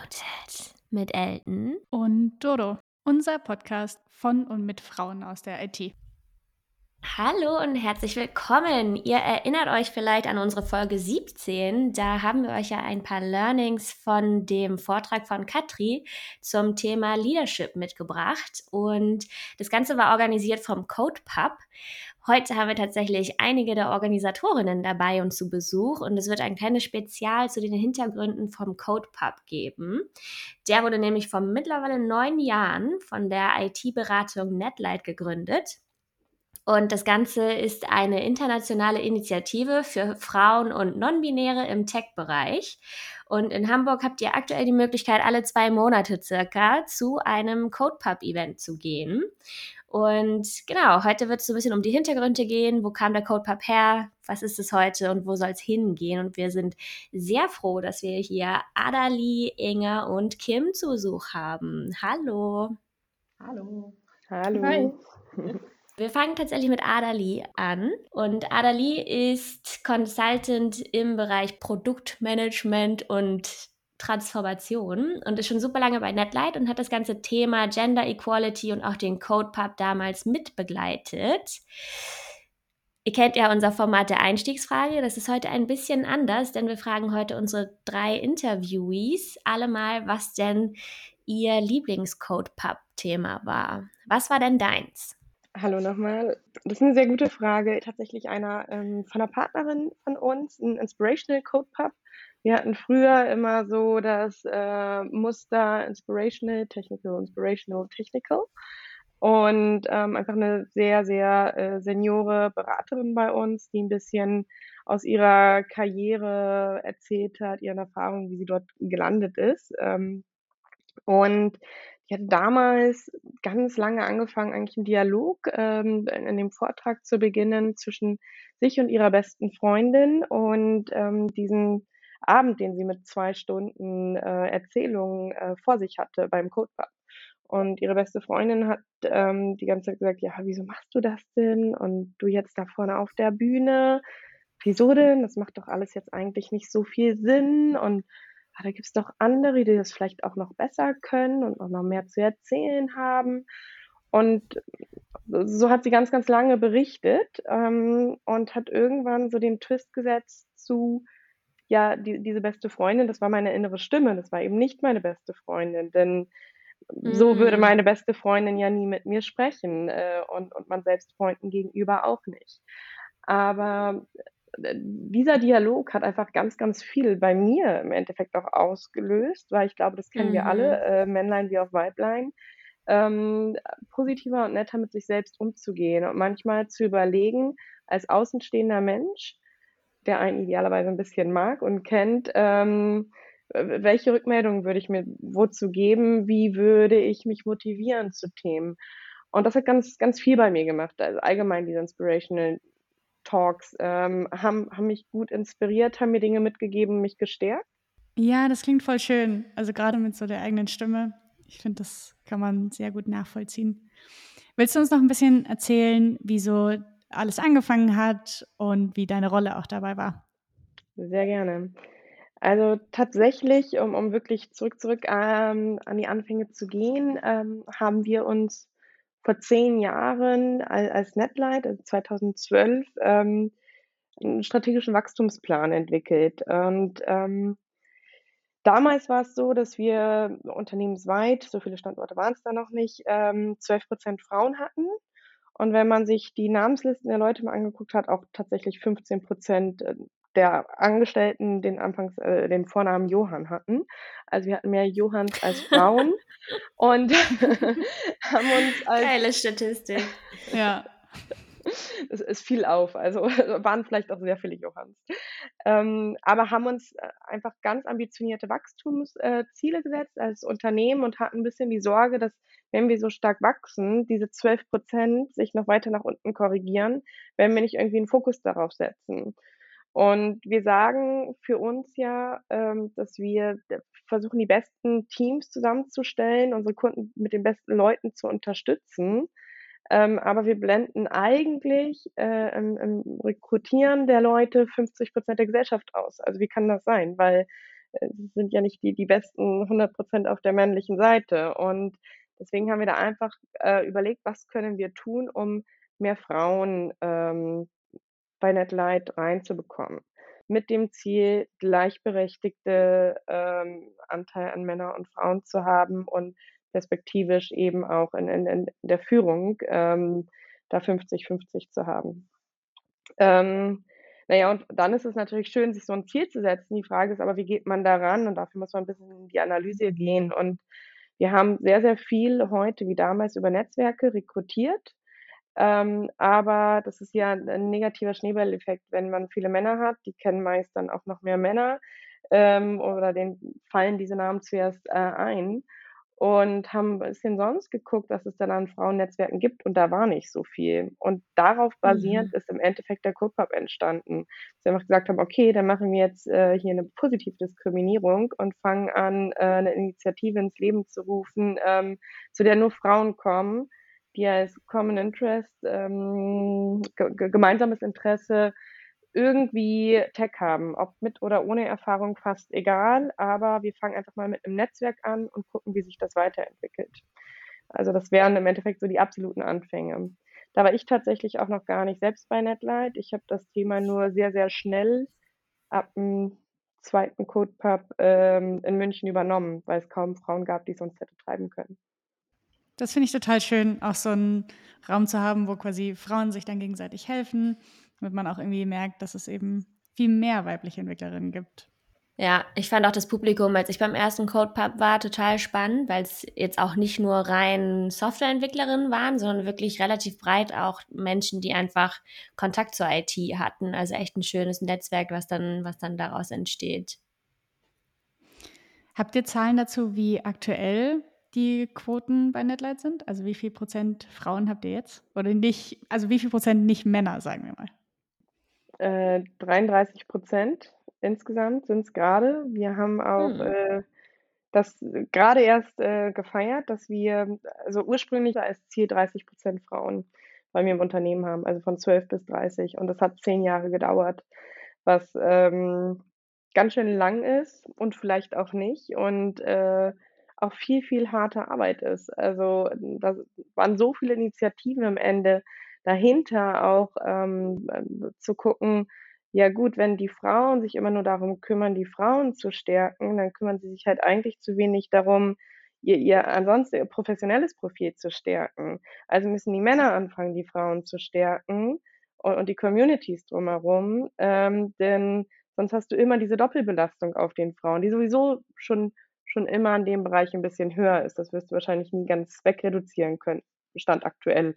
Unmuted mit Elton und Dodo, unser Podcast von und mit Frauen aus der IT. Hallo und herzlich willkommen. Ihr erinnert euch vielleicht an unsere Folge 17. Da haben wir euch ja ein paar Learnings von dem Vortrag von Katri zum Thema Leadership mitgebracht. Und das Ganze war organisiert vom Code Pub. Heute haben wir tatsächlich einige der Organisatorinnen dabei und zu Besuch und es wird ein kleines Spezial zu den Hintergründen vom Code Pub geben. Der wurde nämlich vor mittlerweile neun Jahren von der IT-Beratung Netlight gegründet. Und das Ganze ist eine internationale Initiative für Frauen und Non-Binäre im Tech-Bereich. Und in Hamburg habt ihr aktuell die Möglichkeit, alle zwei Monate circa zu einem CodePub-Event zu gehen. Und genau, heute wird es so ein bisschen um die Hintergründe gehen. Wo kam der CodePub her? Was ist es heute und wo soll es hingehen? Und wir sind sehr froh, dass wir hier Adali, Inge und Kim zu Besuch haben. Hallo. Hallo. Hallo. Hi. Wir fangen tatsächlich mit Adali an. Und Adali ist Consultant im Bereich Produktmanagement und Transformation und ist schon super lange bei Netlight und hat das ganze Thema Gender Equality und auch den Code Pub damals mitbegleitet. Ihr kennt ja unser Format der Einstiegsfrage. Das ist heute ein bisschen anders, denn wir fragen heute unsere drei Interviewees alle mal, was denn ihr Lieblingscode Pub Thema war. Was war denn deins? Hallo nochmal. Das ist eine sehr gute Frage. Tatsächlich einer ähm, von einer Partnerin von uns, ein Inspirational Code Pub. Wir hatten früher immer so das äh, Muster Inspirational, Technical, Inspirational, Technical. Und ähm, einfach eine sehr, sehr äh, seniore Beraterin bei uns, die ein bisschen aus ihrer Karriere erzählt hat, ihren Erfahrungen, wie sie dort gelandet ist. Ähm, und ich hatte damals ganz lange angefangen, eigentlich einen Dialog ähm, in dem Vortrag zu beginnen zwischen sich und ihrer besten Freundin und ähm, diesen Abend, den sie mit zwei Stunden äh, Erzählungen äh, vor sich hatte beim Codepub. Und ihre beste Freundin hat ähm, die ganze Zeit gesagt, ja, wieso machst du das denn? Und du jetzt da vorne auf der Bühne, wieso denn? Das macht doch alles jetzt eigentlich nicht so viel Sinn. Und ah, da gibt es doch andere, die das vielleicht auch noch besser können und auch noch mehr zu erzählen haben. Und so hat sie ganz, ganz lange berichtet ähm, und hat irgendwann so den Twist gesetzt zu, ja, die, diese beste Freundin, das war meine innere Stimme, das war eben nicht meine beste Freundin, denn mhm. so würde mhm. meine beste Freundin ja nie mit mir sprechen äh, und, und man selbst Freunden gegenüber auch nicht. Aber äh, dieser Dialog hat einfach ganz, ganz viel bei mir im Endeffekt auch ausgelöst, weil ich glaube, das kennen mhm. wir alle, mhm. äh, Männlein wie auch Weiblein, ähm, positiver und netter mit sich selbst umzugehen und manchmal zu überlegen, als außenstehender Mensch, der einen idealerweise ein bisschen mag und kennt, ähm, welche Rückmeldungen würde ich mir wozu geben, wie würde ich mich motivieren zu Themen. Und das hat ganz, ganz viel bei mir gemacht. Also allgemein diese Inspirational Talks ähm, haben, haben mich gut inspiriert, haben mir Dinge mitgegeben, mich gestärkt. Ja, das klingt voll schön. Also gerade mit so der eigenen Stimme. Ich finde, das kann man sehr gut nachvollziehen. Willst du uns noch ein bisschen erzählen, wie so alles angefangen hat und wie deine Rolle auch dabei war. Sehr gerne. Also tatsächlich, um, um wirklich zurück, zurück ähm, an die Anfänge zu gehen, ähm, haben wir uns vor zehn Jahren als, als Netlight, also 2012, ähm, einen strategischen Wachstumsplan entwickelt. Und ähm, damals war es so, dass wir unternehmensweit, so viele Standorte waren es da noch nicht, ähm, 12 Prozent Frauen hatten und wenn man sich die Namenslisten der Leute mal angeguckt hat, auch tatsächlich 15 Prozent äh, der Angestellten den Anfangs, äh, den Vornamen Johann hatten. Also wir hatten mehr Johanns als Frauen und haben uns als geile Statistik. ja es, es fiel auf. Also waren vielleicht auch sehr viele Johanns. Ähm, aber haben uns äh, einfach ganz ambitionierte Wachstumsziele äh, gesetzt als Unternehmen und hatten ein bisschen die Sorge, dass wenn wir so stark wachsen, diese 12 Prozent sich noch weiter nach unten korrigieren, wenn wir nicht irgendwie einen Fokus darauf setzen. Und wir sagen für uns ja, ähm, dass wir versuchen, die besten Teams zusammenzustellen, unsere Kunden mit den besten Leuten zu unterstützen. Ähm, aber wir blenden eigentlich äh, im, im Rekrutieren der Leute 50 Prozent der Gesellschaft aus. Also wie kann das sein? Weil äh, sind ja nicht die, die besten 100 Prozent auf der männlichen Seite. Und deswegen haben wir da einfach äh, überlegt, was können wir tun, um mehr Frauen ähm, bei Netlight reinzubekommen. Mit dem Ziel, gleichberechtigte ähm, Anteil an Männer und Frauen zu haben und perspektivisch eben auch in, in, in der Führung ähm, da 50-50 zu haben. Ähm, naja, und dann ist es natürlich schön, sich so ein Ziel zu setzen. Die Frage ist aber, wie geht man daran? Und dafür muss man ein bisschen in die Analyse gehen. Und wir haben sehr, sehr viel heute wie damals über Netzwerke rekrutiert. Ähm, aber das ist ja ein negativer Schneeballeffekt, wenn man viele Männer hat. Die kennen meist dann auch noch mehr Männer ähm, oder denen fallen diese Namen zuerst äh, ein und haben ein bisschen sonst geguckt, was es dann an Frauennetzwerken gibt und da war nicht so viel. Und darauf basierend mhm. ist im Endeffekt der CodePub entstanden. Dass wir einfach gesagt haben, okay, dann machen wir jetzt äh, hier eine Positivdiskriminierung und fangen an, äh, eine Initiative ins Leben zu rufen, ähm, zu der nur Frauen kommen, die als Common Interest, ähm, gemeinsames Interesse irgendwie Tech haben, ob mit oder ohne Erfahrung fast egal, aber wir fangen einfach mal mit einem Netzwerk an und gucken, wie sich das weiterentwickelt. Also das wären im Endeffekt so die absoluten Anfänge. Da war ich tatsächlich auch noch gar nicht selbst bei Netlight. Ich habe das Thema nur sehr, sehr schnell ab dem zweiten CodePub ähm, in München übernommen, weil es kaum Frauen gab, die es sonst hätte treiben können. Das finde ich total schön, auch so einen Raum zu haben, wo quasi Frauen sich dann gegenseitig helfen damit man auch irgendwie merkt, dass es eben viel mehr weibliche Entwicklerinnen gibt. Ja, ich fand auch das Publikum, als ich beim ersten CodePub war, total spannend, weil es jetzt auch nicht nur rein Softwareentwicklerinnen waren, sondern wirklich relativ breit auch Menschen, die einfach Kontakt zur IT hatten. Also echt ein schönes Netzwerk, was dann, was dann daraus entsteht. Habt ihr Zahlen dazu, wie aktuell die Quoten bei Netlight sind? Also wie viel Prozent Frauen habt ihr jetzt? Oder nicht, also wie viel Prozent nicht Männer, sagen wir mal? Äh, 33 Prozent insgesamt sind es gerade. Wir haben auch hm. äh, das gerade erst äh, gefeiert, dass wir, also ursprünglich als Ziel 30 Prozent Frauen bei mir im Unternehmen haben, also von 12 bis 30. Und das hat zehn Jahre gedauert, was ähm, ganz schön lang ist und vielleicht auch nicht und äh, auch viel, viel harte Arbeit ist. Also da waren so viele Initiativen am Ende, dahinter auch ähm, zu gucken, ja gut, wenn die Frauen sich immer nur darum kümmern, die Frauen zu stärken, dann kümmern sie sich halt eigentlich zu wenig darum, ihr, ihr ansonsten ihr professionelles Profil zu stärken. Also müssen die Männer anfangen, die Frauen zu stärken und, und die Communities drumherum, ähm, denn sonst hast du immer diese Doppelbelastung auf den Frauen, die sowieso schon schon immer in dem Bereich ein bisschen höher ist. Das wirst du wahrscheinlich nie ganz wegreduzieren können. Stand aktuell.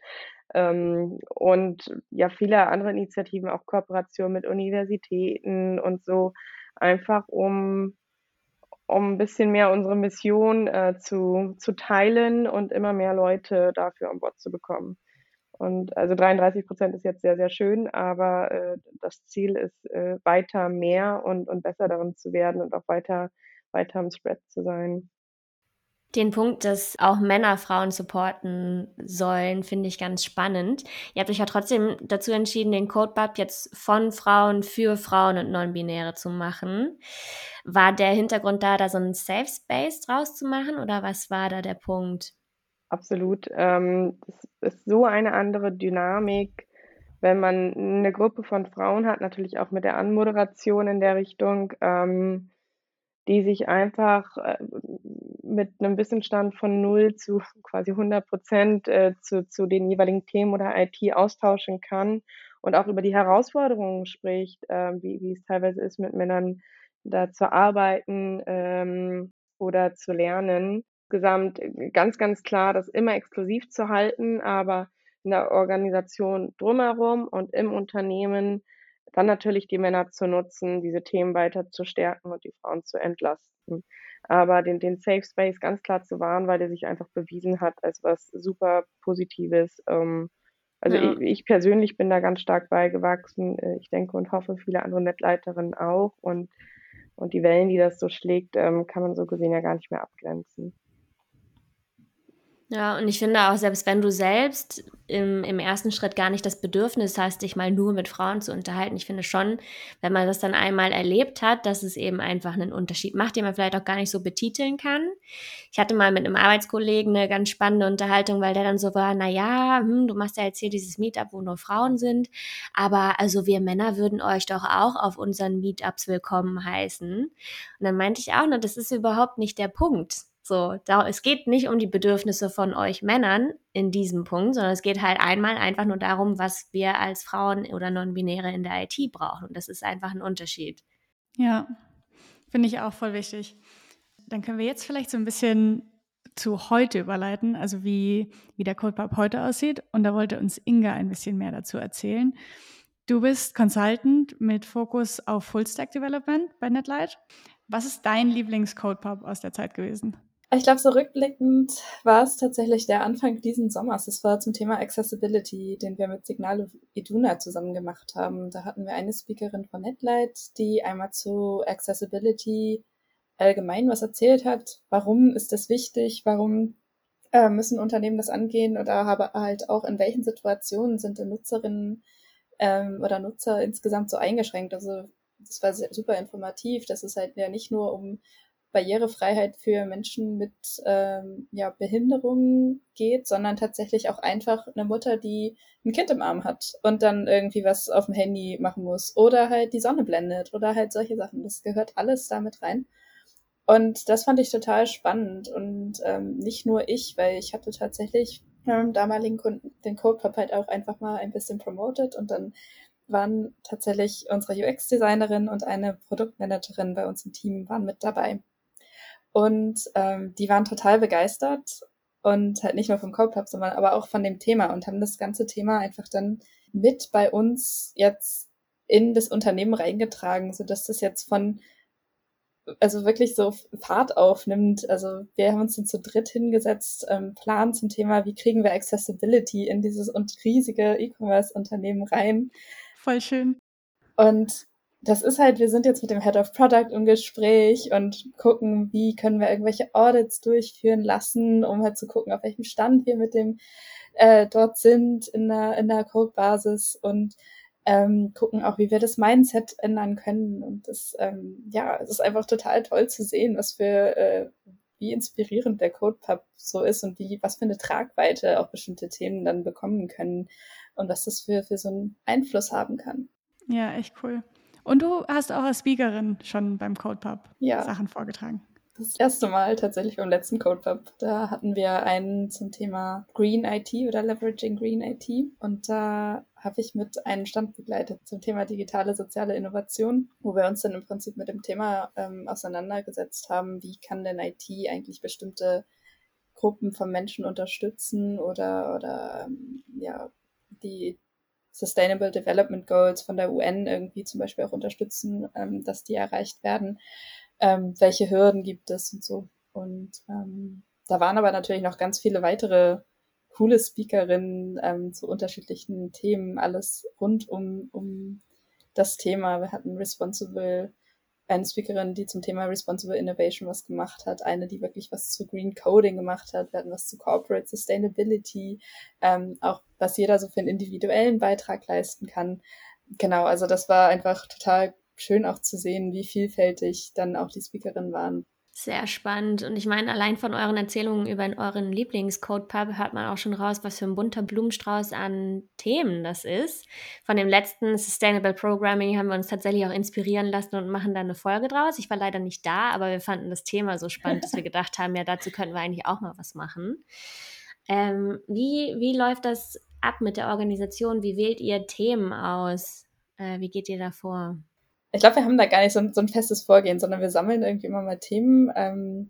Ähm, und ja, viele andere Initiativen, auch Kooperationen mit Universitäten und so, einfach um, um ein bisschen mehr unsere Mission äh, zu, zu teilen und immer mehr Leute dafür an Bord zu bekommen. Und also 33 Prozent ist jetzt sehr, sehr schön, aber äh, das Ziel ist, äh, weiter mehr und, und besser darin zu werden und auch weiter, weiter im Spread zu sein. Den Punkt, dass auch Männer Frauen supporten sollen, finde ich ganz spannend. Ihr habt euch ja trotzdem dazu entschieden, den Codebub jetzt von Frauen für Frauen und Non-Binäre zu machen. War der Hintergrund da, da so einen Safe Space draus zu machen oder was war da der Punkt? Absolut. Ähm, es ist so eine andere Dynamik, wenn man eine Gruppe von Frauen hat, natürlich auch mit der Anmoderation in der Richtung. Ähm, die sich einfach äh, mit einem Wissensstand von 0 zu quasi 100 Prozent äh, zu, zu den jeweiligen Themen oder IT austauschen kann und auch über die Herausforderungen spricht, äh, wie, wie es teilweise ist, mit Männern da zu arbeiten ähm, oder zu lernen. Insgesamt ganz, ganz klar, das immer exklusiv zu halten, aber in der Organisation drumherum und im Unternehmen dann natürlich die Männer zu nutzen, diese Themen weiter zu stärken und die Frauen zu entlasten. Aber den, den Safe Space ganz klar zu wahren, weil der sich einfach bewiesen hat als was super Positives. Ähm, also ja. ich, ich, persönlich bin da ganz stark beigewachsen. Äh, ich denke und hoffe, viele andere Netleiterinnen auch. Und, und die Wellen, die das so schlägt, ähm, kann man so gesehen ja gar nicht mehr abgrenzen. Ja, und ich finde auch, selbst wenn du selbst im, im ersten Schritt gar nicht das Bedürfnis hast, dich mal nur mit Frauen zu unterhalten, ich finde schon, wenn man das dann einmal erlebt hat, dass es eben einfach einen Unterschied macht, den man vielleicht auch gar nicht so betiteln kann. Ich hatte mal mit einem Arbeitskollegen eine ganz spannende Unterhaltung, weil der dann so war, na ja, hm, du machst ja jetzt hier dieses Meetup, wo nur Frauen sind, aber also wir Männer würden euch doch auch auf unseren Meetups willkommen heißen. Und dann meinte ich auch, na, das ist überhaupt nicht der Punkt so, da, es geht nicht um die Bedürfnisse von euch Männern in diesem Punkt, sondern es geht halt einmal einfach nur darum, was wir als Frauen oder Non-Binäre in der IT brauchen. Und das ist einfach ein Unterschied. Ja, finde ich auch voll wichtig. Dann können wir jetzt vielleicht so ein bisschen zu heute überleiten, also wie, wie der CodePub heute aussieht. Und da wollte uns Inga ein bisschen mehr dazu erzählen. Du bist Consultant mit Fokus auf Full-Stack Development bei NetLight. Was ist dein Lieblings-CodePub aus der Zeit gewesen? Ich glaube, so rückblickend war es tatsächlich der Anfang diesen Sommers. Das war zum Thema Accessibility, den wir mit Signal Iduna zusammen gemacht haben. Da hatten wir eine Speakerin von Netlight, die einmal zu Accessibility allgemein was erzählt hat. Warum ist das wichtig? Warum äh, müssen Unternehmen das angehen? Oder aber halt auch in welchen Situationen sind die Nutzerinnen ähm, oder Nutzer insgesamt so eingeschränkt? Also das war super informativ. Das ist halt ja nicht nur um Barrierefreiheit für Menschen mit ähm, ja, Behinderungen geht, sondern tatsächlich auch einfach eine Mutter, die ein Kind im Arm hat und dann irgendwie was auf dem Handy machen muss oder halt die Sonne blendet oder halt solche Sachen. Das gehört alles damit rein. Und das fand ich total spannend und ähm, nicht nur ich, weil ich hatte tatsächlich meinem damaligen Kunden den Codepub halt auch einfach mal ein bisschen promoted und dann waren tatsächlich unsere UX-Designerin und eine Produktmanagerin bei uns im Team waren mit dabei. Und ähm, die waren total begeistert und halt nicht nur vom Copub, sondern aber auch von dem Thema und haben das ganze Thema einfach dann mit bei uns jetzt in das Unternehmen reingetragen, so dass das jetzt von also wirklich so Fahrt aufnimmt. Also wir haben uns dann zu dritt hingesetzt, ähm, Plan zum Thema, wie kriegen wir Accessibility in dieses und riesige E-Commerce-Unternehmen rein. Voll schön. Und das ist halt, wir sind jetzt mit dem Head of Product im Gespräch und gucken, wie können wir irgendwelche Audits durchführen lassen, um halt zu gucken, auf welchem Stand wir mit dem äh, dort sind in der, in der Codebasis und ähm, gucken auch, wie wir das Mindset ändern können. Und das, ähm, ja, es ist einfach total toll zu sehen, was für, äh, wie inspirierend der CodePub so ist und wie, was für eine Tragweite auch bestimmte Themen dann bekommen können und was das für, für so einen Einfluss haben kann. Ja, echt cool. Und du hast auch als Speakerin schon beim CodePub ja. Sachen vorgetragen. Das erste Mal tatsächlich beim letzten CodePub. Da hatten wir einen zum Thema Green IT oder Leveraging Green IT. Und da habe ich mit einem Stand begleitet zum Thema digitale soziale Innovation, wo wir uns dann im Prinzip mit dem Thema ähm, auseinandergesetzt haben, wie kann denn IT eigentlich bestimmte Gruppen von Menschen unterstützen oder, oder ähm, ja, die Sustainable Development Goals von der UN irgendwie zum Beispiel auch unterstützen, ähm, dass die erreicht werden. Ähm, welche Hürden gibt es und so. Und ähm, da waren aber natürlich noch ganz viele weitere coole Speakerinnen ähm, zu unterschiedlichen Themen, alles rund um, um das Thema. Wir hatten Responsible eine Speakerin, die zum Thema Responsible Innovation was gemacht hat, eine, die wirklich was zu Green Coding gemacht hat, wir hatten was zu Corporate Sustainability, ähm, auch was jeder so für einen individuellen Beitrag leisten kann. Genau, also das war einfach total schön auch zu sehen, wie vielfältig dann auch die Speakerinnen waren. Sehr spannend. Und ich meine, allein von euren Erzählungen über euren Lieblingscode-Pub hört man auch schon raus, was für ein bunter Blumenstrauß an Themen das ist. Von dem letzten Sustainable Programming haben wir uns tatsächlich auch inspirieren lassen und machen da eine Folge draus. Ich war leider nicht da, aber wir fanden das Thema so spannend, dass wir gedacht haben, ja, dazu könnten wir eigentlich auch mal was machen. Ähm, wie, wie läuft das ab mit der Organisation? Wie wählt ihr Themen aus? Äh, wie geht ihr da vor? Ich glaube, wir haben da gar nicht so ein, so ein, festes Vorgehen, sondern wir sammeln irgendwie immer mal Themen, ähm,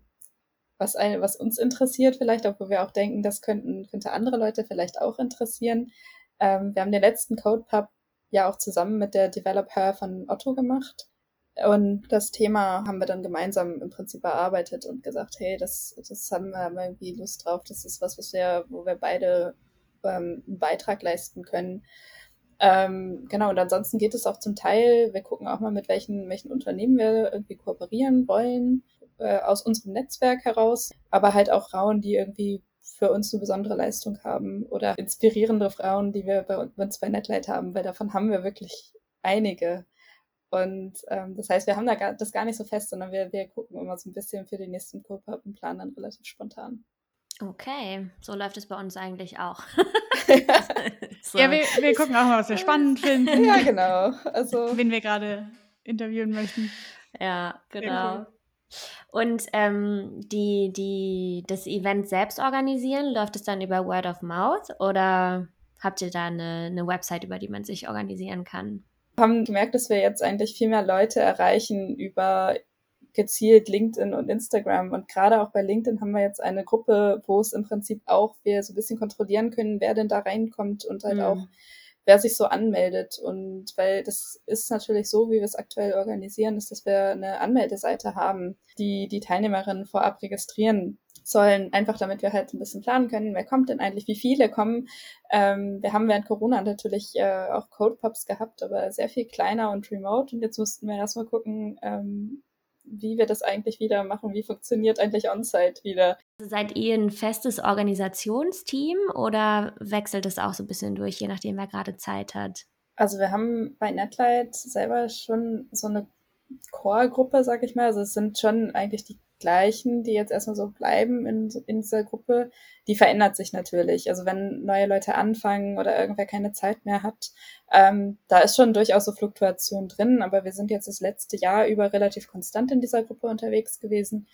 was, ein, was uns interessiert vielleicht, wo wir auch denken, das könnten, könnte andere Leute vielleicht auch interessieren. Ähm, wir haben den letzten CodePub ja auch zusammen mit der Developer von Otto gemacht. Und das Thema haben wir dann gemeinsam im Prinzip erarbeitet und gesagt, hey, das, das haben wir irgendwie Lust drauf. Das ist was, was wir, wo wir beide ähm, einen Beitrag leisten können. Ähm, genau, und ansonsten geht es auch zum Teil, wir gucken auch mal, mit welchen, welchen Unternehmen wir irgendwie kooperieren wollen, äh, aus unserem Netzwerk heraus, aber halt auch Frauen, die irgendwie für uns eine besondere Leistung haben oder inspirierende Frauen, die wir bei uns bei Netlight haben, weil davon haben wir wirklich einige. Und ähm, das heißt, wir haben da gar, das gar nicht so fest, sondern wir, wir gucken immer so ein bisschen für den nächsten Co-Pub und planen dann relativ spontan. Okay, so läuft es bei uns eigentlich auch. so. Ja, wir, wir gucken auch mal, was wir spannend finden. Ja, genau. Also, wen wir gerade interviewen möchten. Ja, genau. Und ähm, die, die, das Event selbst organisieren, läuft es dann über Word of Mouth oder habt ihr da eine, eine Website, über die man sich organisieren kann? Wir haben gemerkt, dass wir jetzt eigentlich viel mehr Leute erreichen über gezielt LinkedIn und Instagram. Und gerade auch bei LinkedIn haben wir jetzt eine Gruppe, wo es im Prinzip auch wir so ein bisschen kontrollieren können, wer denn da reinkommt und halt mhm. auch wer sich so anmeldet. Und weil das ist natürlich so, wie wir es aktuell organisieren, ist, dass wir eine Anmeldeseite haben, die die Teilnehmerinnen vorab registrieren sollen, einfach damit wir halt ein bisschen planen können, wer kommt denn eigentlich, wie viele kommen. Ähm, wir haben während Corona natürlich äh, auch Code Pops gehabt, aber sehr viel kleiner und remote. Und jetzt mussten wir erstmal gucken, ähm, wie wir das eigentlich wieder machen, wie funktioniert eigentlich On-Site wieder. Seid ihr ein festes Organisationsteam oder wechselt es auch so ein bisschen durch, je nachdem, wer gerade Zeit hat? Also wir haben bei Netlight selber schon so eine Core-Gruppe, sag ich mal. Also es sind schon eigentlich die gleichen, die jetzt erstmal so bleiben in, in dieser Gruppe, die verändert sich natürlich. Also wenn neue Leute anfangen oder irgendwer keine Zeit mehr hat, ähm, da ist schon durchaus so Fluktuation drin, aber wir sind jetzt das letzte Jahr über relativ konstant in dieser Gruppe unterwegs gewesen.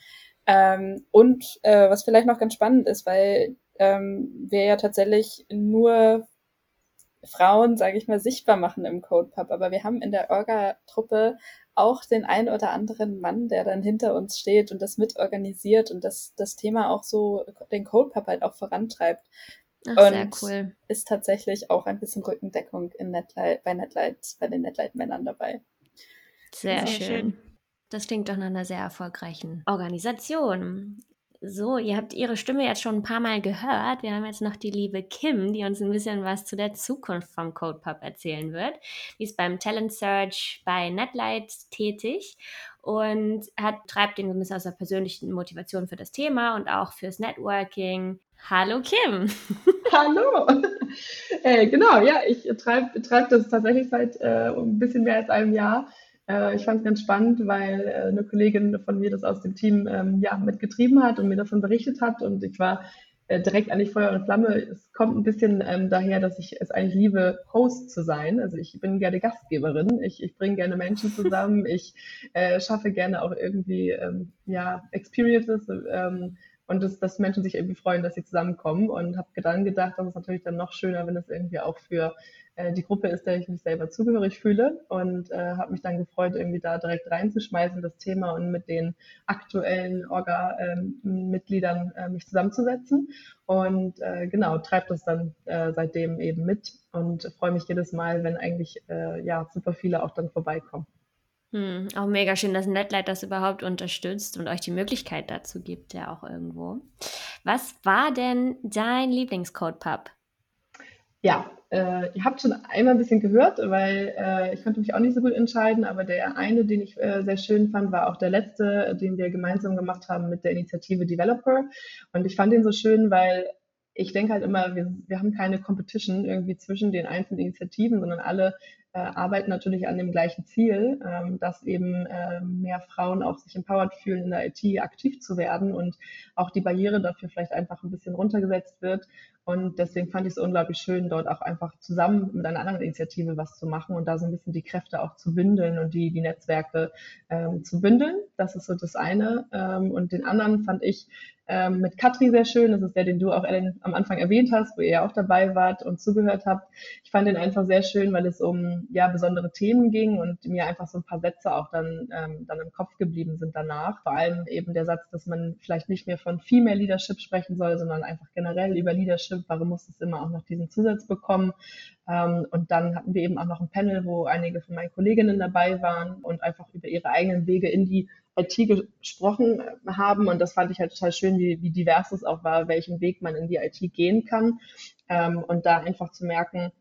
Ähm, und äh, was vielleicht noch ganz spannend ist, weil ähm, wir ja tatsächlich nur Frauen, sage ich mal, sichtbar machen im CodePub. Aber wir haben in der Orga-Truppe auch den ein oder anderen Mann, der dann hinter uns steht und das mitorganisiert und das, das Thema auch so, den CodePub halt auch vorantreibt. Ach, und sehr cool. ist tatsächlich auch ein bisschen Rückendeckung in Netlight, bei Netlight, bei den Netlight-Männern dabei. Sehr, sehr schön. schön. Das klingt doch nach einer sehr erfolgreichen Organisation. So, ihr habt ihre Stimme jetzt schon ein paar Mal gehört. Wir haben jetzt noch die liebe Kim, die uns ein bisschen was zu der Zukunft vom CodePub erzählen wird. Die ist beim Talent Search bei Netlight tätig und hat, treibt den ein bisschen aus der persönlichen Motivation für das Thema und auch fürs Networking. Hallo Kim. Hallo. Äh, genau, ja, ich treibe treib das tatsächlich seit äh, ein bisschen mehr als einem Jahr äh, ich fand es ganz spannend, weil äh, eine Kollegin von mir das aus dem Team ähm, ja, mitgetrieben hat und mir davon berichtet hat. Und ich war äh, direkt eigentlich Feuer und Flamme. Es kommt ein bisschen ähm, daher, dass ich es eigentlich liebe, Host zu sein. Also ich bin gerne Gastgeberin. Ich, ich bringe gerne Menschen zusammen. ich äh, schaffe gerne auch irgendwie ähm, ja, Experiences. Ähm, und dass, dass Menschen sich irgendwie freuen, dass sie zusammenkommen und habe dann gedacht, das ist natürlich dann noch schöner, wenn es irgendwie auch für die Gruppe ist, der ich mich selber zugehörig fühle und äh, habe mich dann gefreut, irgendwie da direkt reinzuschmeißen, das Thema und mit den aktuellen Orga-Mitgliedern äh, mich zusammenzusetzen und äh, genau, treibe das dann äh, seitdem eben mit und freue mich jedes Mal, wenn eigentlich äh, ja super viele auch dann vorbeikommen. Hm, auch mega schön, dass Netlight das überhaupt unterstützt und euch die Möglichkeit dazu gibt, ja auch irgendwo. Was war denn dein Lieblingscode-Pub? Ja, äh, ihr habt schon einmal ein bisschen gehört, weil äh, ich konnte mich auch nicht so gut entscheiden, aber der eine, den ich äh, sehr schön fand, war auch der letzte, den wir gemeinsam gemacht haben mit der Initiative Developer. Und ich fand den so schön, weil ich denke halt immer, wir, wir haben keine Competition irgendwie zwischen den einzelnen Initiativen, sondern alle äh, arbeiten natürlich an dem gleichen Ziel, ähm, dass eben äh, mehr Frauen auch sich empowered fühlen, in der IT aktiv zu werden und auch die Barriere dafür vielleicht einfach ein bisschen runtergesetzt wird. Und deswegen fand ich es unglaublich schön, dort auch einfach zusammen mit einer anderen Initiative was zu machen und da so ein bisschen die Kräfte auch zu bündeln und die, die Netzwerke ähm, zu bündeln. Das ist so das eine. Ähm, und den anderen fand ich ähm, mit Katri sehr schön. Das ist der, den du auch Ellen, am Anfang erwähnt hast, wo ihr ja auch dabei wart und zugehört habt. Ich fand den einfach sehr schön, weil es um ja besondere Themen ging und mir einfach so ein paar Sätze auch dann, ähm, dann im Kopf geblieben sind danach. Vor allem eben der Satz, dass man vielleicht nicht mehr von Female Leadership sprechen soll, sondern einfach generell über Leadership. Warum muss es immer auch noch diesen Zusatz bekommen? Ähm, und dann hatten wir eben auch noch ein Panel, wo einige von meinen Kolleginnen dabei waren und einfach über ihre eigenen Wege in die IT gesprochen haben. Und das fand ich halt total schön, wie, wie divers es auch war, welchen Weg man in die IT gehen kann. Ähm, und da einfach zu merken,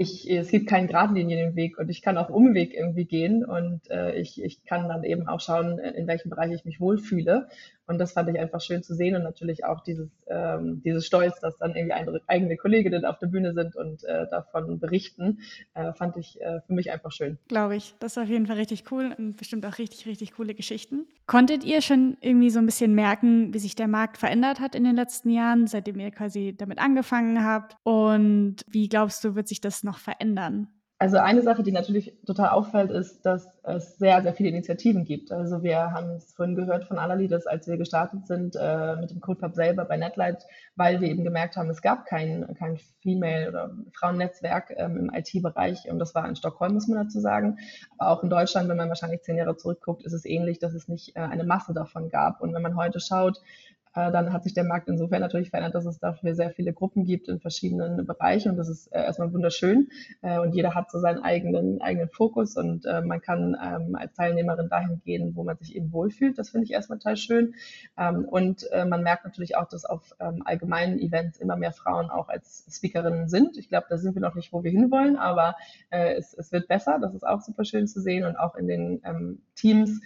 ich, es gibt keinen geradlinigen Weg und ich kann auch Umweg irgendwie gehen und äh, ich, ich kann dann eben auch schauen, in welchem Bereich ich mich wohlfühle. Und das fand ich einfach schön zu sehen und natürlich auch dieses, ähm, dieses Stolz, dass dann irgendwie andere, eigene Kolleginnen auf der Bühne sind und äh, davon berichten, äh, fand ich äh, für mich einfach schön. Glaube ich. Das ist auf jeden Fall richtig cool und bestimmt auch richtig, richtig coole Geschichten. Konntet ihr schon irgendwie so ein bisschen merken, wie sich der Markt verändert hat in den letzten Jahren, seitdem ihr quasi damit angefangen habt? Und wie glaubst du, wird sich das noch verändern? Also eine Sache, die natürlich total auffällt, ist, dass es sehr, sehr viele Initiativen gibt. Also wir haben es vorhin gehört von dass als wir gestartet sind äh, mit dem CodePub selber bei Netlight, weil wir eben gemerkt haben, es gab kein, kein Female- oder Frauennetzwerk ähm, im IT-Bereich und das war in Stockholm, muss man dazu sagen. Aber auch in Deutschland, wenn man wahrscheinlich zehn Jahre zurückguckt, ist es ähnlich, dass es nicht äh, eine Masse davon gab. Und wenn man heute schaut, dann hat sich der Markt insofern natürlich verändert, dass es dafür sehr viele Gruppen gibt in verschiedenen Bereichen und das ist äh, erstmal wunderschön äh, und jeder hat so seinen eigenen, eigenen Fokus und man kann ähm, als Teilnehmerin dahin gehen, wo man sich eben wohlfühlt. Das finde ich erstmal total schön ähm, und man merkt natürlich auch, dass auf ähm, allgemeinen Events immer mehr Frauen auch als Speakerinnen sind. Ich glaube, da sind wir noch nicht, wo wir hinwollen, aber es, es wird besser. Das ist auch super schön zu sehen und auch in den Teams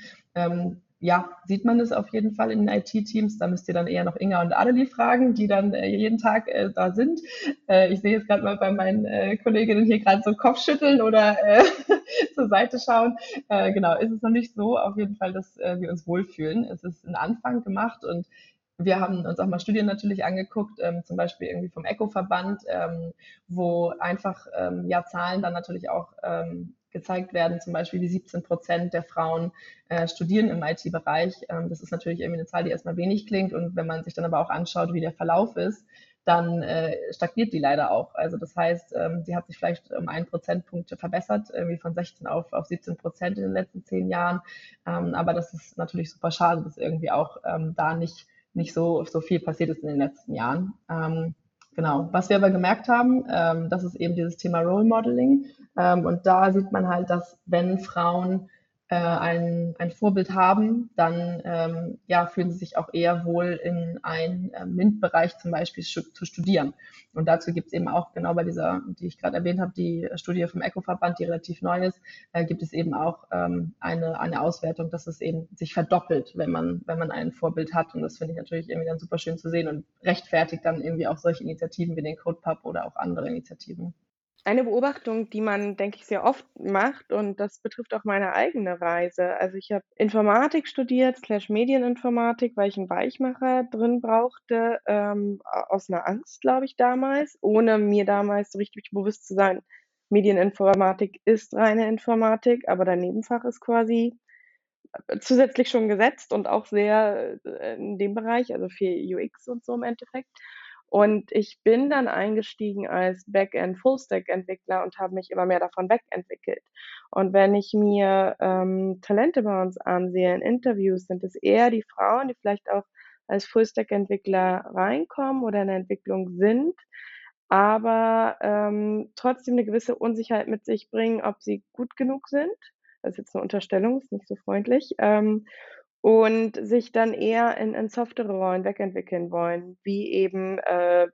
ja, sieht man es auf jeden Fall in den IT-Teams. Da müsst ihr dann eher noch Inga und Adelie fragen, die dann äh, jeden Tag äh, da sind. Äh, ich sehe jetzt gerade mal bei meinen äh, Kolleginnen hier gerade so Kopfschütteln oder äh, zur Seite schauen. Äh, genau, ist es noch nicht so auf jeden Fall, dass wir uns wohlfühlen. Es ist ein Anfang gemacht und wir haben uns auch mal Studien natürlich angeguckt, ähm, zum Beispiel irgendwie vom ECO-Verband, ähm, wo einfach ähm, ja Zahlen dann natürlich auch ähm, gezeigt werden, zum Beispiel wie 17 Prozent der Frauen äh, studieren im IT-Bereich. Ähm, das ist natürlich irgendwie eine Zahl, die erstmal wenig klingt. Und wenn man sich dann aber auch anschaut, wie der Verlauf ist, dann äh, stagniert die leider auch. Also das heißt, ähm, sie hat sich vielleicht um einen Prozentpunkt verbessert, irgendwie von 16 auf, auf 17 Prozent in den letzten zehn Jahren. Ähm, aber das ist natürlich super schade, dass irgendwie auch ähm, da nicht, nicht so, so viel passiert ist in den letzten Jahren. Ähm, Genau. Was wir aber gemerkt haben, ähm, das ist eben dieses Thema Role Modeling. Ähm, und da sieht man halt, dass wenn Frauen äh, ein, ein Vorbild haben, dann ähm, ja, fühlen sie sich auch eher wohl in einen äh, MINT-Bereich zum Beispiel zu studieren. Und dazu gibt es eben auch genau bei dieser, die ich gerade erwähnt habe, die Studie vom ECO-Verband, die relativ neu ist, äh, gibt es eben auch ähm, eine, eine Auswertung, dass es eben sich verdoppelt, wenn man, wenn man ein Vorbild hat. Und das finde ich natürlich irgendwie dann super schön zu sehen und rechtfertigt dann irgendwie auch solche Initiativen wie den CodePub oder auch andere Initiativen. Eine Beobachtung, die man, denke ich, sehr oft macht und das betrifft auch meine eigene Reise. Also ich habe Informatik studiert, slash Medieninformatik, weil ich einen Weichmacher drin brauchte, ähm, aus einer Angst, glaube ich, damals, ohne mir damals so richtig bewusst zu sein, Medieninformatik ist reine Informatik, aber dein Nebenfach ist quasi äh, zusätzlich schon gesetzt und auch sehr äh, in dem Bereich, also für UX und so im Endeffekt. Und ich bin dann eingestiegen als Backend Fullstack Entwickler und habe mich immer mehr davon wegentwickelt. Und wenn ich mir ähm, Talente bei uns ansehe in Interviews, sind es eher die Frauen, die vielleicht auch als Fullstack Entwickler reinkommen oder in der Entwicklung sind, aber ähm, trotzdem eine gewisse Unsicherheit mit sich bringen, ob sie gut genug sind. Das ist jetzt eine Unterstellung, ist nicht so freundlich. Ähm, und sich dann eher in, in softere Rollen wegentwickeln wollen, wie eben äh,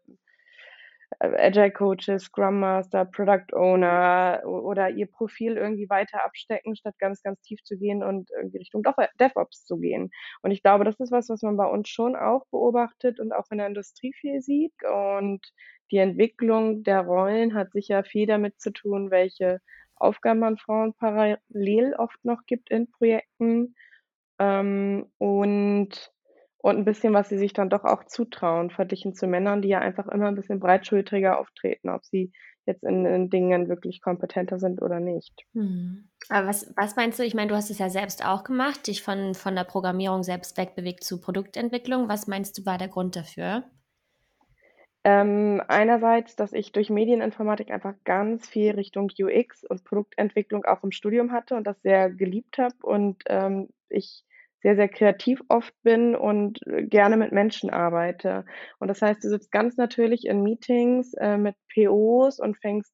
Agile Coaches, Scrum Master, Product Owner oder ihr Profil irgendwie weiter abstecken, statt ganz, ganz tief zu gehen und irgendwie Richtung DevOps zu gehen. Und ich glaube, das ist was, was man bei uns schon auch beobachtet und auch in der Industrie viel sieht. Und die Entwicklung der Rollen hat sicher viel damit zu tun, welche Aufgaben man Frauen parallel oft noch gibt in Projekten ähm, und und ein bisschen, was sie sich dann doch auch zutrauen, verglichen zu Männern, die ja einfach immer ein bisschen breitschultriger auftreten, ob sie jetzt in, in Dingen wirklich kompetenter sind oder nicht. Hm. Aber was, was meinst du? Ich meine, du hast es ja selbst auch gemacht, dich von, von der Programmierung selbst wegbewegt zu Produktentwicklung. Was meinst du, war der Grund dafür? Ähm, einerseits, dass ich durch Medieninformatik einfach ganz viel Richtung UX und Produktentwicklung auch im Studium hatte und das sehr geliebt habe und ähm, ich sehr, sehr kreativ oft bin und äh, gerne mit Menschen arbeite. Und das heißt, du sitzt ganz natürlich in Meetings äh, mit POs und fängst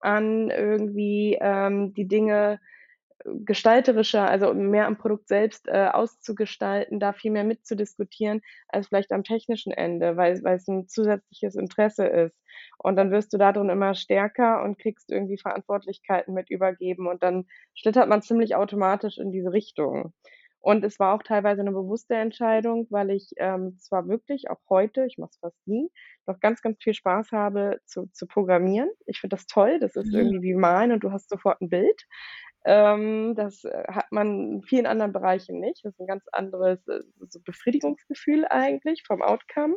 an, irgendwie ähm, die Dinge äh, gestalterischer, also mehr am Produkt selbst äh, auszugestalten, da viel mehr mitzudiskutieren, als vielleicht am technischen Ende, weil, weil es ein zusätzliches Interesse ist. Und dann wirst du darin immer stärker und kriegst irgendwie Verantwortlichkeiten mit übergeben und dann schlittert man ziemlich automatisch in diese Richtung. Und es war auch teilweise eine bewusste Entscheidung, weil ich ähm, zwar wirklich auch heute, ich mache es fast nie, noch ganz, ganz viel Spaß habe zu, zu programmieren. Ich finde das toll. Das ist Ja. irgendwie wie malen und du hast sofort ein Bild. Ähm, das äh, hat man in vielen anderen Bereichen nicht. Das ist ein ganz anderes äh, so Befriedigungsgefühl eigentlich vom Outcome.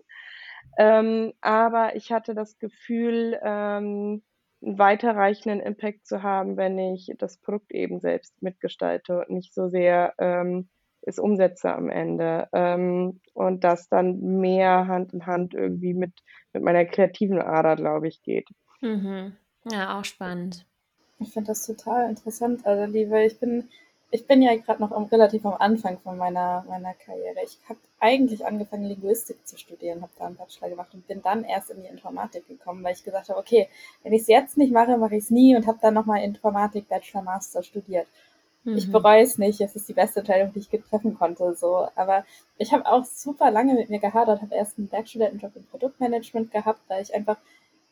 Ähm, aber ich hatte das Gefühl, ähm, einen weiterreichenden Impact zu haben, wenn ich das Produkt eben selbst mitgestalte und nicht so sehr ähm, es umsetze am Ende. Ähm, und das dann mehr Hand in Hand irgendwie mit, mit meiner kreativen Ader, glaube ich, geht. Mhm. Ja, auch spannend. Ich finde das total interessant, also liebe, ich bin, ich bin ja gerade noch am, relativ am Anfang von meiner, meiner Karriere. Ich habe eigentlich angefangen, Linguistik zu studieren, habe da einen Bachelor gemacht und bin dann erst in die Informatik gekommen, weil ich gesagt habe, okay, wenn ich es jetzt nicht mache, mache ich es nie und habe dann nochmal Informatik Bachelor Master studiert. Ich Mhm. bereue es nicht, es ist die beste Entscheidung, die ich treffen konnte. So. Aber ich habe auch super lange mit mir gehadert, habe erst einen Werkstudentenjob im Produktmanagement gehabt, weil ich einfach,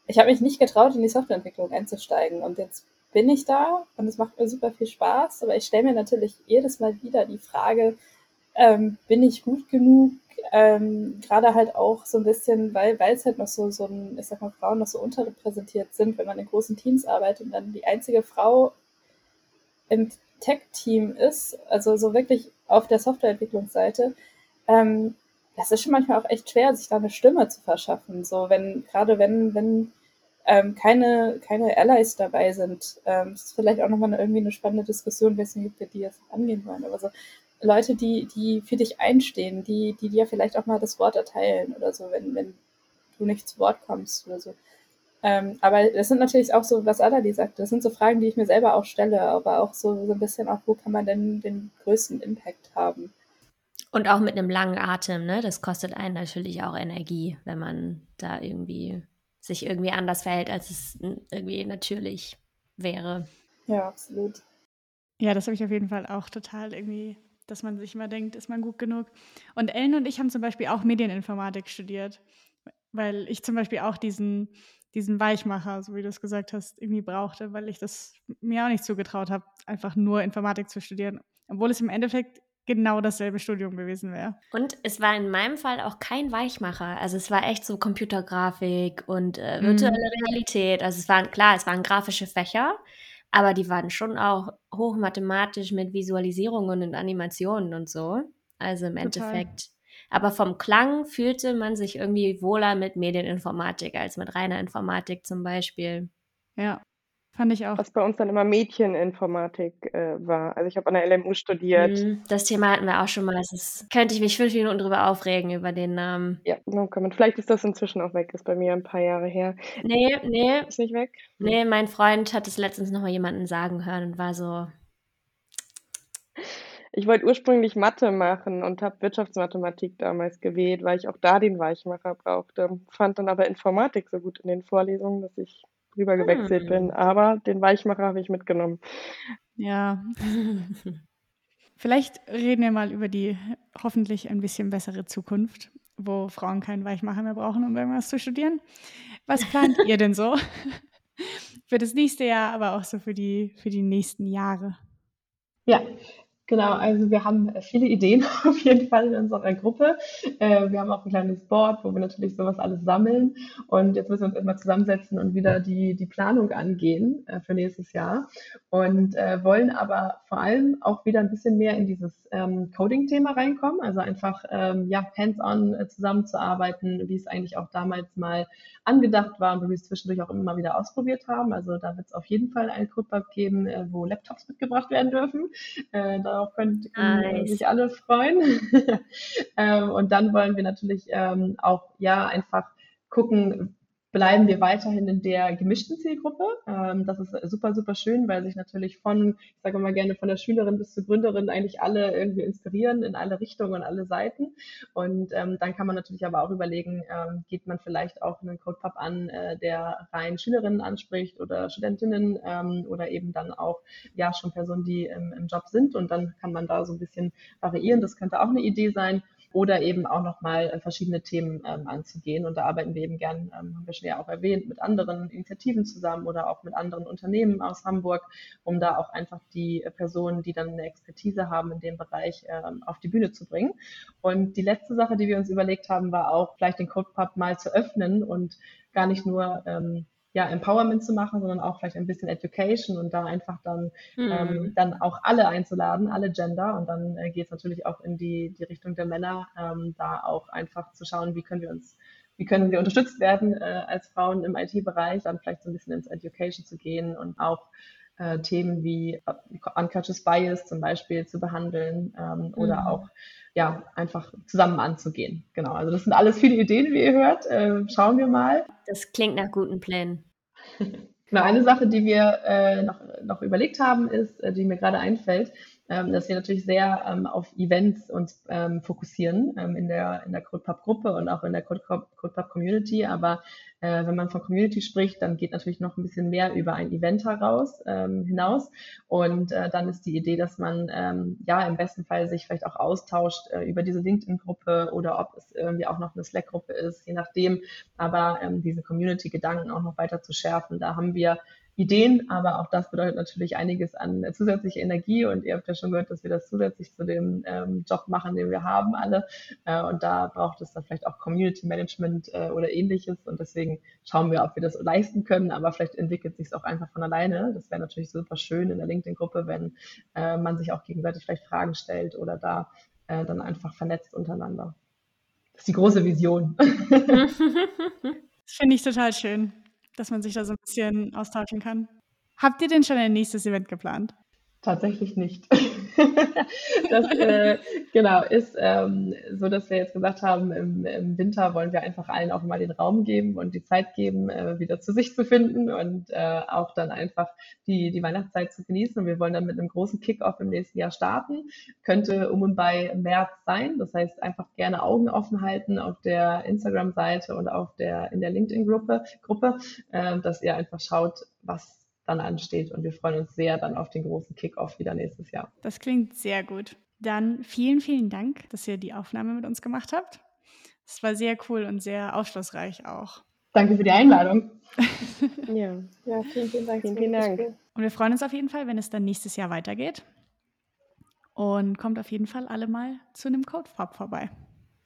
ich habe mich nicht getraut, in die Softwareentwicklung einzusteigen. Und jetzt bin ich da und es macht mir super viel Spaß, aber ich stelle mir natürlich jedes Mal wieder die Frage, ähm, bin ich gut genug? Ähm, Gerade halt auch so ein bisschen, weil weil es halt noch so, so ein, ich sag mal, Frauen noch so unterrepräsentiert sind, wenn man in großen Teams arbeitet und dann die einzige Frau im Tech-Team ist, also so wirklich auf der Softwareentwicklungsseite, ähm, das ist schon manchmal auch echt schwer, sich da eine Stimme zu verschaffen. So, wenn, gerade wenn, wenn ähm, keine, keine Allies dabei sind, ähm, das ist vielleicht auch nochmal irgendwie eine spannende Diskussion, ich weiß nicht, ob wir die jetzt angehen wollen, aber so Leute, die, die für dich einstehen, die, die dir vielleicht auch mal das Wort erteilen oder so, wenn, wenn du nicht zu Wort kommst oder so. Ähm, aber das sind natürlich auch so, was Adali sagt, das sind so Fragen, die ich mir selber auch stelle, aber auch so, so ein bisschen auch, wo kann man denn den größten Impact haben? Und auch mit einem langen Atem, ne? Das kostet einen natürlich auch Energie, wenn man da irgendwie sich irgendwie anders verhält, als es irgendwie natürlich wäre. Ja, absolut. Ja, das habe ich auf jeden Fall auch total irgendwie, dass man sich immer denkt, ist man gut genug. Und Ellen und ich haben zum Beispiel auch Medieninformatik studiert, weil ich zum Beispiel auch diesen, diesen Weichmacher, so wie du es gesagt hast, irgendwie brauchte, weil ich das mir auch nicht zugetraut habe, einfach nur Informatik zu studieren, obwohl es im Endeffekt genau dasselbe Studium gewesen wäre. Und es war in meinem Fall auch kein Weichmacher. Also es war echt so Computergrafik und äh, Mhm. virtuelle Realität. Also es waren, klar, es waren grafische Fächer, aber die waren schon auch hochmathematisch mit Visualisierungen und Animationen und so. Also im Total. Endeffekt. Aber vom Klang fühlte man sich irgendwie wohler mit Medieninformatik als mit reiner Informatik zum Beispiel. Ja, fand ich auch. Was bei uns dann immer Mädcheninformatik äh, war. Also ich habe an der LMU studiert. Hm, Das Thema hatten wir auch schon mal. Das ist, könnte ich mich fünf Minuten drüber aufregen über den Namen. Ja, no comment. Vielleicht ist das inzwischen auch weg. Ist bei mir ein paar Jahre her. Nee, nee, Ist nicht weg? Nee, mein Freund hat es letztens noch mal jemanden sagen hören und war so, Ich wollte ursprünglich Mathe machen und habe Wirtschaftsmathematik damals gewählt, weil ich auch da den Weichmacher brauchte. Fand dann aber Informatik so gut in den Vorlesungen, dass ich rüber gewechselt Hm. bin. Aber den Weichmacher habe ich mitgenommen. Ja, vielleicht reden wir mal über die hoffentlich ein bisschen bessere Zukunft, wo Frauen keinen Weichmacher mehr brauchen, um irgendwas zu studieren. Was plant ihr denn so für das nächste Jahr, aber auch so für die, für die nächsten Jahre? Ja, genau. Also wir haben äh, viele Ideen auf jeden Fall in unserer Gruppe. Äh, wir haben auch ein kleines Board, wo wir natürlich sowas alles sammeln. Und jetzt müssen wir uns erstmal zusammensetzen und wieder die, die Planung angehen äh, für nächstes Jahr. Und wollen aber vor allem auch wieder ein bisschen mehr in dieses ähm, Coding-Thema reinkommen. Also einfach ähm, ja, hands-on zusammenzuarbeiten, wie es eigentlich auch damals mal angedacht war und wie wir es zwischendurch auch immer wieder ausprobiert haben. Also da wird es auf jeden Fall ein Codebug geben, wo Laptops mitgebracht werden dürfen. Äh, darauf können, können Nice. sich alle freuen. ähm, und dann wollen wir natürlich ähm, auch ja einfach gucken, bleiben wir weiterhin in der gemischten Zielgruppe. Ähm, das ist super, super schön, weil sich natürlich von, ich sage mal gerne, von der Schülerin bis zur Gründerin eigentlich alle irgendwie inspirieren in alle Richtungen und alle Seiten. Und ähm, dann kann man natürlich aber auch überlegen, ähm, geht man vielleicht auch einen CodePub an, äh, der rein Schülerinnen anspricht oder Studentinnen oder eben dann auch ja schon Personen, die im, im Job sind. Und dann kann man da so ein bisschen variieren. Das könnte auch eine Idee sein. Oder eben auch nochmal äh, verschiedene Themen ähm, anzugehen. Und da arbeiten wir eben gern, ähm, haben wir schon ja auch erwähnt, mit anderen Initiativen zusammen oder auch mit anderen Unternehmen aus Hamburg, um da auch einfach die Personen, die dann eine Expertise haben in dem Bereich, ähm, auf die Bühne zu bringen. Und die letzte Sache, die wir uns überlegt haben, war auch vielleicht den CodePub mal zu öffnen und gar nicht nur ähm, ja, Empowerment zu machen, sondern auch vielleicht ein bisschen Education und da einfach dann, mhm. ähm, dann auch alle einzuladen, alle Gender. Und dann äh, geht es natürlich auch in die, die Richtung der Männer, ähm, da auch einfach zu schauen, wie können wir uns, wie können wir unterstützt werden äh, als Frauen im IT-Bereich, dann vielleicht so ein bisschen ins Education zu gehen und auch äh, Themen wie äh, Unconscious Bias zum Beispiel zu behandeln ähm, mhm. oder auch ja, einfach zusammen anzugehen. Genau, also das sind alles viele Ideen, wie ihr hört. Äh, schauen wir mal. Das klingt nach guten Plänen. genau, eine Sache, die wir äh, noch, noch überlegt haben, ist, äh, die mir gerade einfällt, ähm, dass wir natürlich sehr ähm, auf Events uns ähm, fokussieren ähm, in der, in der CodePub-Gruppe und auch in der CodePub-Community. Aber äh, wenn man von Community spricht, dann geht natürlich noch ein bisschen mehr über ein Event heraus, ähm, hinaus. Und äh, dann ist die Idee, dass man ähm, ja im besten Fall sich vielleicht auch austauscht äh, über diese LinkedIn-Gruppe oder ob es irgendwie auch noch eine Slack-Gruppe ist, je nachdem. Aber diese Community-Gedanken auch noch weiter zu schärfen. Da haben wir Ideen, aber auch das bedeutet natürlich einiges an zusätzlicher Energie und ihr habt ja schon gehört, dass wir das zusätzlich zu dem ähm, Job machen, den wir haben alle äh, und da braucht es dann vielleicht auch Community Management äh, oder ähnliches und deswegen schauen wir, ob wir das leisten können, aber vielleicht entwickelt sich es auch einfach von alleine. Das wäre natürlich super schön in der LinkedIn-Gruppe, wenn äh, man sich auch gegenseitig vielleicht Fragen stellt oder da äh, dann einfach vernetzt untereinander. Das ist die große Vision. das finde ich total schön dass man sich da so ein bisschen austauschen kann. Habt ihr denn schon ein nächstes Event geplant? Tatsächlich nicht. das äh, genau ist ähm, so, dass wir jetzt gesagt haben, im, im, Winter wollen wir einfach allen auch mal den Raum geben und die Zeit geben, äh, wieder zu sich zu finden und äh, auch dann einfach die, die Weihnachtszeit zu genießen. Und wir wollen dann mit einem großen Kickoff im nächsten Jahr starten. Könnte um und bei März sein. Das heißt, einfach gerne Augen offen halten auf der Instagram-Seite und auf der in der LinkedIn-Gruppe, Gruppe, äh, dass ihr einfach schaut, was dann ansteht. Und wir freuen uns sehr dann auf den großen Kickoff wieder nächstes Jahr. Das klingt sehr gut. Dann vielen, vielen Dank, dass ihr die Aufnahme mit uns gemacht habt. Es war sehr cool und sehr aufschlussreich auch. Danke für die Einladung. ja. ja, vielen, vielen Dank. Vielen, vielen Dank. Und wir freuen uns auf jeden Fall, wenn es dann nächstes Jahr weitergeht. Und kommt auf jeden Fall alle mal zu einem Code Pop vorbei.